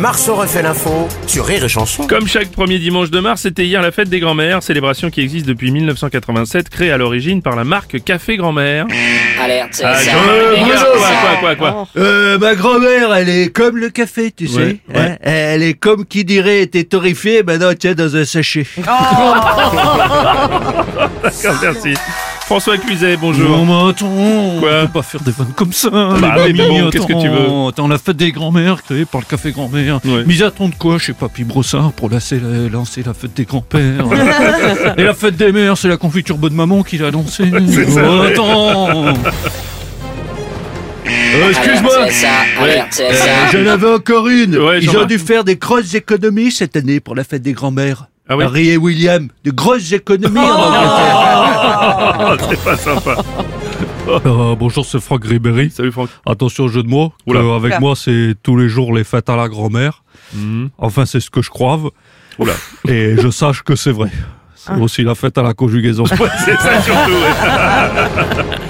Marceau refait l'info sur Rire et Chanson. Comme chaque premier dimanche de mars, c'était hier la fête des grands-mères, célébration qui existe depuis 1987, créée à l'origine par la marque Café Grand-mère. Alerte, Ah, ça, quoi, quoi, ça. quoi, quoi, quoi Euh, ma grand-mère, elle est comme le café, tu sais. Ouais, ouais. hein. Elle est comme qui dirait était torréfiée, maintenant tiens dans un sachet. D'accord, merci. François Cluzet, bonjour. Non mais attends, Quoi on peut pas faire des vannes comme ça. Bah les oui, mais mamies, bon, qu'est-ce que tu attends, Attends, la fête des grands-mères créée par le café grand-mère. Ouais. Mais ils attendent quoi chez Papy Brossard pour lancer la, lancer la fête des grands-pères Et la fête des mères, c'est la confiture bonne maman qui l'a lancée. Oh, attends Euh, Excuse-moi, Alerte, ça, alerte, ça. j'en avais encore une. Ouais, Ils ont dû faire des grosses économies cette année pour la fête des grands-mères. Ah Harry et William, de grosses économies en Angleterre. Oh, c'est pas sympa. Euh, Bonjour, c'est Franck Ribéry. Salut Franck. Attention au jeu de mots. Oula. Euh, avec moi, c'est tous les jours les fêtes à la grand-mère. Mhm. Enfin, c'est ce que je crois. Oula. Et je sache que c'est vrai. C'est aussi la fête à la conjugaison. C'est ça surtout. ouais.